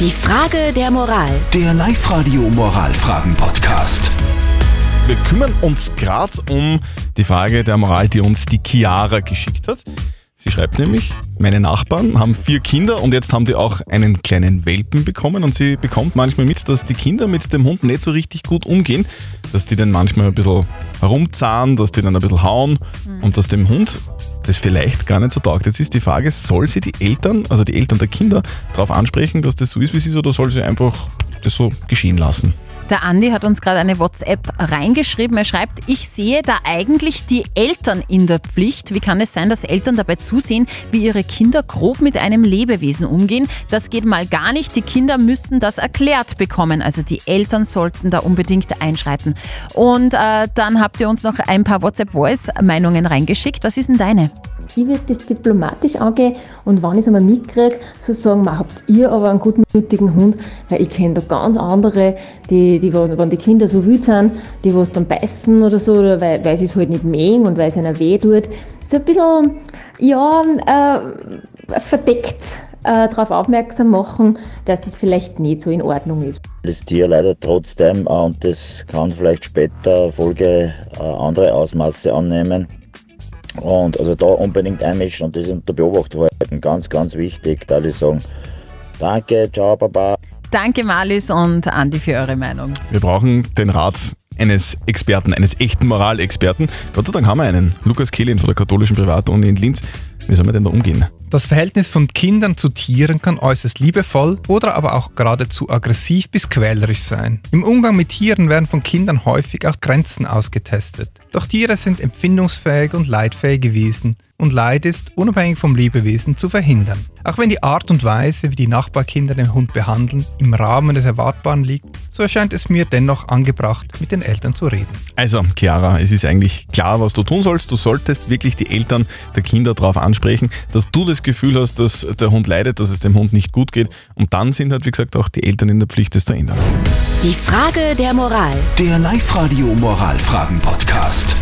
Die Frage der Moral. Der Live-Radio Moralfragen-Podcast. Wir kümmern uns gerade um die Frage der Moral, die uns die Chiara geschickt hat. Sie schreibt nämlich, meine Nachbarn haben vier Kinder und jetzt haben die auch einen kleinen Welpen bekommen und sie bekommt manchmal mit, dass die Kinder mit dem Hund nicht so richtig gut umgehen, dass die dann manchmal ein bisschen herumzahnen, dass die dann ein bisschen hauen und dass dem Hund das vielleicht gar nicht so taugt. Jetzt ist die Frage, soll sie die Eltern, also die Eltern der Kinder, darauf ansprechen, dass das so ist, wie es ist, oder soll sie einfach das so geschehen lassen? Der Andi hat uns gerade eine WhatsApp reingeschrieben. Er schreibt, ich sehe da eigentlich die Eltern in der Pflicht. Wie kann es sein, dass Eltern dabei zusehen, wie ihre Kinder grob mit einem Lebewesen umgehen? Das geht mal gar nicht. Die Kinder müssen das erklärt bekommen. Also die Eltern sollten da unbedingt einschreiten. Und äh, dann habt ihr uns noch ein paar WhatsApp-Voice-Meinungen reingeschickt. Was ist denn deine? Ich würde das diplomatisch angehen und wenn ich es einmal mitkriege, so sagen, habt ihr aber einen gutmütigen Hund, weil ich kenne da ganz andere, die, die, wenn die Kinder so wild sind, die was dann beißen oder so, oder weil, weil sie es halt nicht mögen und weil es ihnen weh tut. So ein bisschen, ja, äh, verdeckt äh, darauf aufmerksam machen, dass das vielleicht nicht so in Ordnung ist. das Tier leidet trotzdem äh, und das kann vielleicht später Folge äh, andere Ausmaße annehmen. Und also da unbedingt einmischen und das unter Beobachtung halten. Ganz, ganz wichtig, da ich sagen. Danke, ciao, baba. Danke Malis und Andi für eure Meinung. Wir brauchen den Rat eines Experten, eines echten Moralexperten. Gott sei Dank haben wir einen. Lukas Kehlin von der katholischen Privatuni in Linz. Wie soll man denn da umgehen? Das Verhältnis von Kindern zu Tieren kann äußerst liebevoll oder aber auch geradezu aggressiv bis quälerisch sein. Im Umgang mit Tieren werden von Kindern häufig auch Grenzen ausgetestet. Doch Tiere sind empfindungsfähig und leidfähige Wesen und Leid ist, unabhängig vom Lebewesen, zu verhindern. Auch wenn die Art und Weise, wie die Nachbarkinder den Hund behandeln, im Rahmen des Erwartbaren liegt, so erscheint es mir dennoch angebracht, mit den Eltern zu reden. Also, Chiara, es ist eigentlich klar, was du tun sollst. Du solltest wirklich die Eltern der Kinder darauf ansprechen, dass du das Gefühl hast, dass der Hund leidet, dass es dem Hund nicht gut geht. Und dann sind halt, wie gesagt, auch die Eltern in der Pflicht, das zu ändern. Die Frage der Moral. Der Live-Radio Moralfragen-Podcast.